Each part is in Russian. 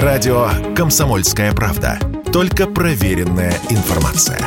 Радио «Комсомольская правда». Только проверенная информация.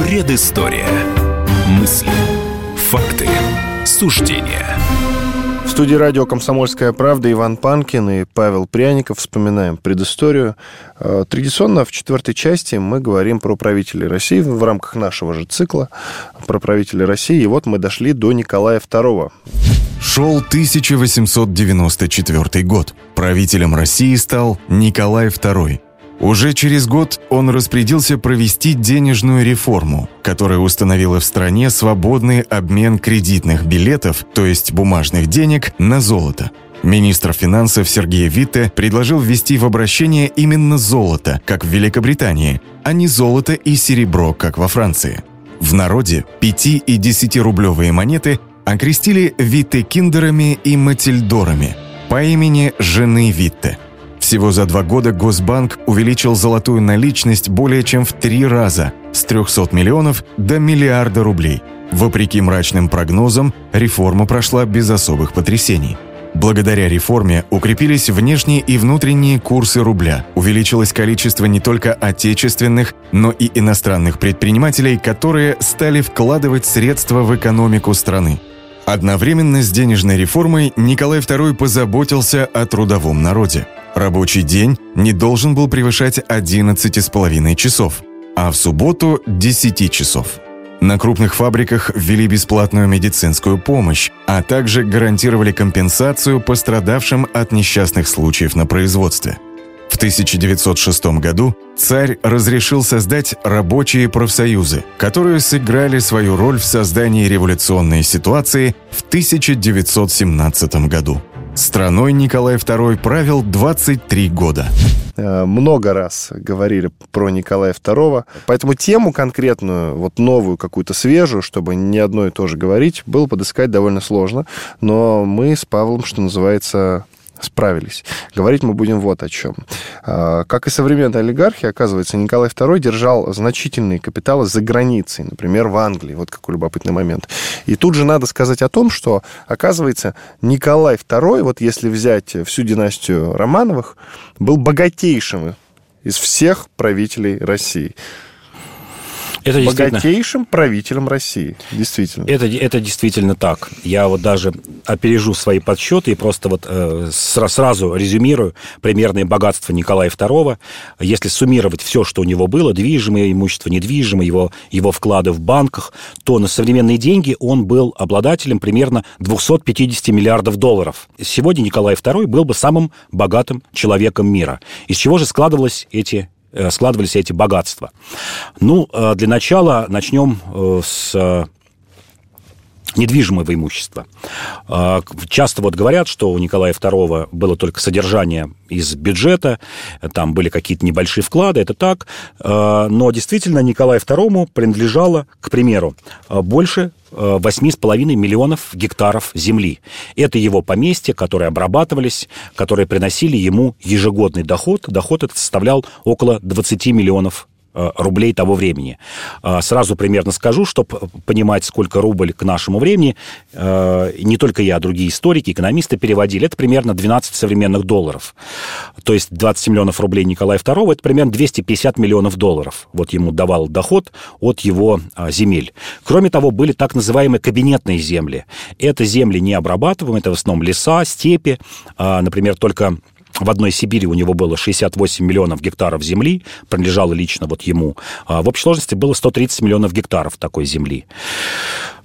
Предыстория. Мысли. Факты. Суждения. В студии радио «Комсомольская правда» Иван Панкин и Павел Пряников. Вспоминаем предысторию. Э, традиционно в четвертой части мы говорим про правителей России в рамках нашего же цикла про правителей России. И вот мы дошли до Николая II. Шел 1894 год. Правителем России стал Николай II. Уже через год он распорядился провести денежную реформу, которая установила в стране свободный обмен кредитных билетов, то есть бумажных денег, на золото. Министр финансов Сергей Витте предложил ввести в обращение именно золото, как в Великобритании, а не золото и серебро, как во Франции. В народе 5 и 10 рублевые монеты окрестили Витте-киндерами и Матильдорами по имени жены Витте – всего за два года Госбанк увеличил золотую наличность более чем в три раза – с 300 миллионов до миллиарда рублей. Вопреки мрачным прогнозам, реформа прошла без особых потрясений. Благодаря реформе укрепились внешние и внутренние курсы рубля, увеличилось количество не только отечественных, но и иностранных предпринимателей, которые стали вкладывать средства в экономику страны. Одновременно с денежной реформой Николай II позаботился о трудовом народе. Рабочий день не должен был превышать 11,5 часов, а в субботу – 10 часов. На крупных фабриках ввели бесплатную медицинскую помощь, а также гарантировали компенсацию пострадавшим от несчастных случаев на производстве. В 1906 году царь разрешил создать рабочие профсоюзы, которые сыграли свою роль в создании революционной ситуации в 1917 году. Страной Николай II правил 23 года. Э, много раз говорили про Николая II, поэтому тему конкретную, вот новую, какую-то свежую, чтобы не одно и то же говорить, было подыскать довольно сложно, но мы с Павлом, что называется, справились. Говорить мы будем вот о чем. А, как и современная олигархия, оказывается, Николай II держал значительные капиталы за границей, например, в Англии. Вот какой любопытный момент. И тут же надо сказать о том, что, оказывается, Николай II, вот если взять всю династию Романовых, был богатейшим из всех правителей России. Это богатейшим правителем России. Действительно. Это, это действительно так. Я вот даже опережу свои подсчеты и просто вот э, сразу резюмирую примерное богатство Николая II. Если суммировать все, что у него было, движимое имущество, недвижимое, его, его вклады в банках, то на современные деньги он был обладателем примерно 250 миллиардов долларов. Сегодня Николай II был бы самым богатым человеком мира. Из чего же складывались эти складывались эти богатства. Ну, э, для начала начнем э, с недвижимого имущества. Часто вот говорят, что у Николая II было только содержание из бюджета, там были какие-то небольшие вклады, это так, но действительно Николаю II принадлежало, к примеру, больше 8,5 миллионов гектаров земли. Это его поместья, которые обрабатывались, которые приносили ему ежегодный доход. Доход этот составлял около 20 миллионов рублей того времени. А, сразу примерно скажу, чтобы понимать, сколько рубль к нашему времени, э, не только я, а другие историки, экономисты переводили, это примерно 12 современных долларов. То есть 20 миллионов рублей Николая II, это примерно 250 миллионов долларов. Вот ему давал доход от его а, земель. Кроме того, были так называемые кабинетные земли. Это земли не обрабатываемые, это в основном леса, степи. А, например, только в одной Сибири у него было 68 миллионов гектаров земли, принадлежало лично вот ему. А в общей сложности было 130 миллионов гектаров такой земли.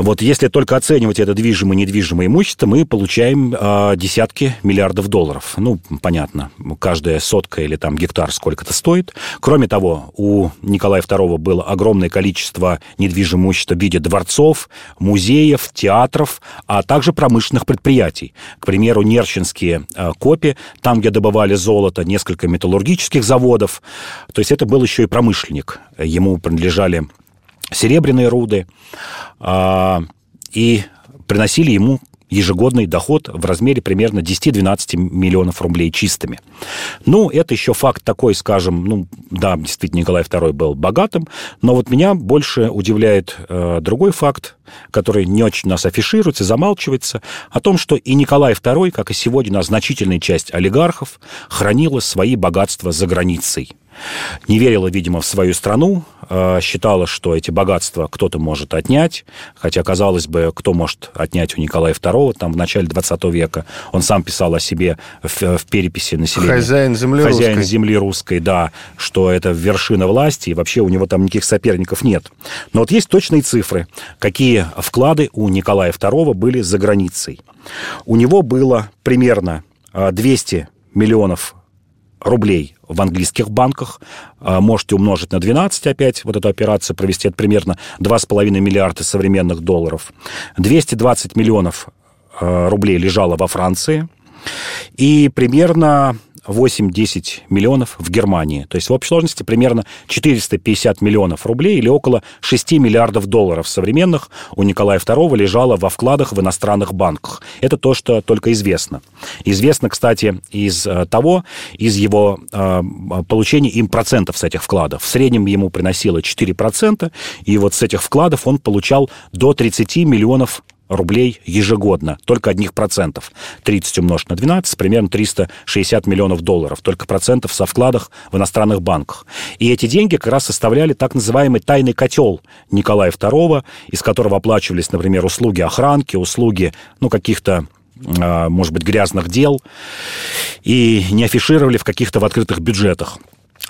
Вот если только оценивать это движимое и недвижимое имущество, мы получаем э, десятки миллиардов долларов. Ну, понятно, каждая сотка или там гектар сколько-то стоит. Кроме того, у Николая II было огромное количество недвижимого имущества в виде дворцов, музеев, театров, а также промышленных предприятий. К примеру, Нерчинские э, копи, там, где добывали золото, несколько металлургических заводов. То есть это был еще и промышленник. Ему принадлежали серебряные руды, а, и приносили ему ежегодный доход в размере примерно 10-12 миллионов рублей чистыми. Ну, это еще факт такой, скажем, ну, да, действительно, Николай II был богатым, но вот меня больше удивляет э, другой факт, который не очень у нас афишируется, замалчивается, о том, что и Николай II, как и сегодня значительная часть олигархов, хранила свои богатства за границей не верила, видимо, в свою страну, э, считала, что эти богатства кто-то может отнять, хотя, казалось бы, кто может отнять у Николая II, там, в начале 20 века, он сам писал о себе в, в переписи населения. Хозяин земли Хозяин русской. земли русской, да, что это вершина власти, и вообще у него там никаких соперников нет. Но вот есть точные цифры, какие вклады у Николая II были за границей. У него было примерно 200 э, миллионов рублей в английских банках. А, можете умножить на 12 опять вот эту операцию, провести это примерно 2,5 миллиарда современных долларов. 220 миллионов а, рублей лежало во Франции. И примерно 8-10 миллионов в Германии. То есть в общей сложности примерно 450 миллионов рублей или около 6 миллиардов долларов современных у Николая II лежало во вкладах в иностранных банках. Это то, что только известно. Известно, кстати, из э, того, из его э, получения им процентов с этих вкладов. В среднем ему приносило 4%, и вот с этих вкладов он получал до 30 миллионов рублей ежегодно, только одних процентов. 30 умножить на 12, примерно 360 миллионов долларов, только процентов со вкладах в иностранных банках. И эти деньги как раз составляли так называемый тайный котел Николая II, из которого оплачивались, например, услуги охранки, услуги, ну, каких-то а, может быть, грязных дел, и не афишировали в каких-то в открытых бюджетах.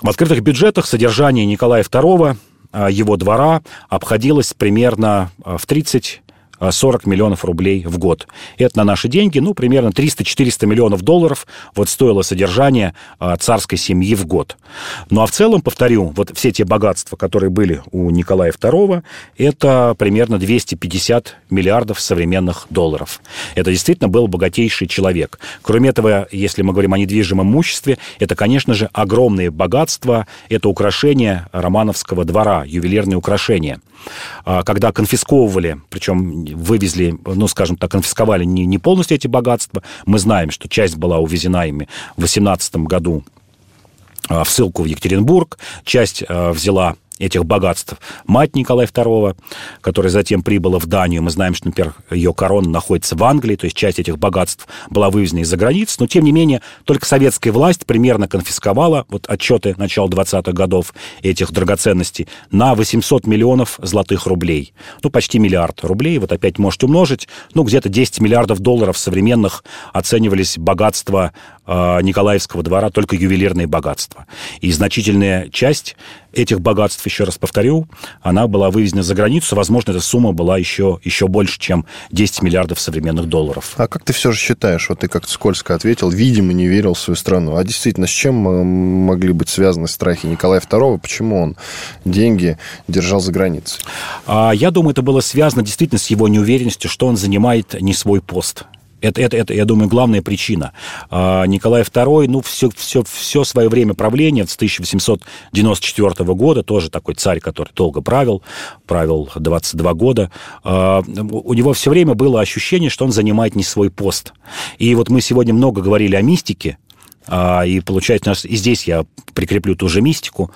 В открытых бюджетах содержание Николая II, а, его двора, обходилось примерно а, в 30 40 миллионов рублей в год. Это на наши деньги, ну, примерно 300-400 миллионов долларов вот стоило содержание а, царской семьи в год. Ну, а в целом, повторю, вот все те богатства, которые были у Николая II, это примерно 250 миллиардов современных долларов. Это действительно был богатейший человек. Кроме этого, если мы говорим о недвижимом имуществе, это, конечно же, огромные богатства, это украшения Романовского двора, ювелирные украшения. А, когда конфисковывали, причем вывезли, ну, скажем так, конфисковали не, не полностью эти богатства. Мы знаем, что часть была увезена ими в 18 году а, в ссылку в Екатеринбург, часть а, взяла этих богатств. Мать Николая II, которая затем прибыла в Данию, мы знаем, что, например, ее корона находится в Англии, то есть часть этих богатств была вывезена из-за границ, но, тем не менее, только советская власть примерно конфисковала, вот отчеты начала 20-х годов этих драгоценностей, на 800 миллионов золотых рублей. Ну, почти миллиард рублей, вот опять можете умножить, ну, где-то 10 миллиардов долларов современных оценивались богатства э, Николаевского двора, только ювелирные богатства. И значительная часть этих богатств, еще раз повторю, она была вывезена за границу. Возможно, эта сумма была еще, еще больше, чем 10 миллиардов современных долларов. А как ты все же считаешь, вот ты как-то скользко ответил, видимо, не верил в свою страну. А действительно, с чем могли быть связаны страхи Николая II? Почему он деньги держал за границей? А, я думаю, это было связано действительно с его неуверенностью, что он занимает не свой пост. Это, это, это, я думаю, главная причина. А, Николай II, ну, все, все, все свое время правления, с 1894 года, тоже такой царь, который долго правил, правил 22 года, а, у него все время было ощущение, что он занимает не свой пост. И вот мы сегодня много говорили о мистике, а, и получается, и здесь я прикреплю ту же мистику.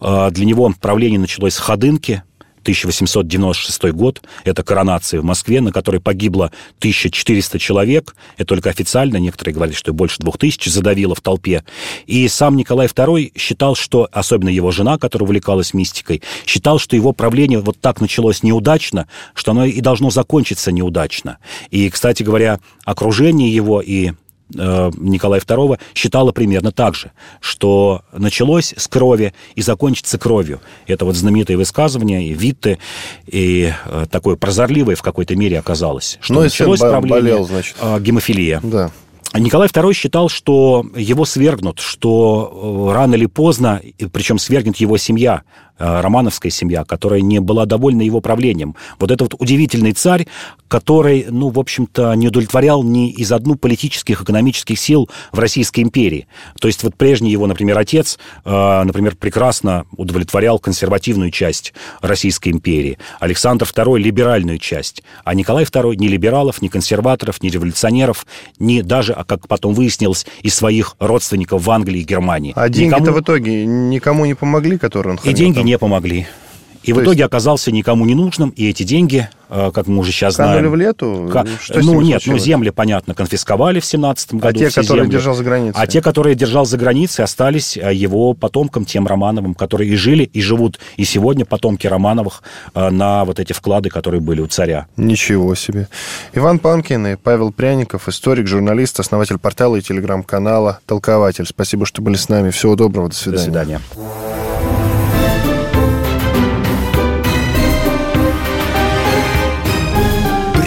Для него правление началось с Ходынки, 1896 год, это коронация в Москве, на которой погибло 1400 человек, это только официально, некоторые говорят, что больше 2000 задавило в толпе. И сам Николай II считал, что, особенно его жена, которая увлекалась мистикой, считал, что его правление вот так началось неудачно, что оно и должно закончиться неудачно. И, кстати говоря, окружение его и Николая II считала примерно так же, что началось с крови и закончится кровью. Это вот знаменитое высказывание, и Витте, и э, такое прозорливое в какой-то мере оказалось, что ну, началось болел, значит. Э, гемофилия. Да. Николай II считал, что его свергнут, что рано или поздно, причем свергнет его семья, Э, романовская семья, которая не была довольна его правлением. Вот этот вот удивительный царь, который, ну, в общем-то, не удовлетворял ни из одну политических, экономических сил в Российской империи. То есть вот прежний его, например, отец, э, например, прекрасно удовлетворял консервативную часть Российской империи, Александр II – либеральную часть, а Николай II – ни либералов, ни консерваторов, ни революционеров, ни даже, как потом выяснилось, из своих родственников в Англии и Германии. А деньги-то в итоге никому не помогли, которые он хранил? И деньги не помогли. И То в итоге есть... оказался никому не нужным, и эти деньги, как мы уже сейчас Канули знаем... в лету? К... Что ну, нет, случилось? ну, земли, понятно, конфисковали в 17 году. А те, которые земли. держал за границей? А те, которые держал за границей, остались э, его потомкам, тем Романовым, которые и жили, и живут, и сегодня потомки Романовых э, на вот эти вклады, которые были у царя. Ничего себе. Иван Панкин и Павел Пряников, историк, журналист, основатель портала и телеграм-канала «Толкователь». Спасибо, что были с нами. Всего доброго. До свидания. До свидания.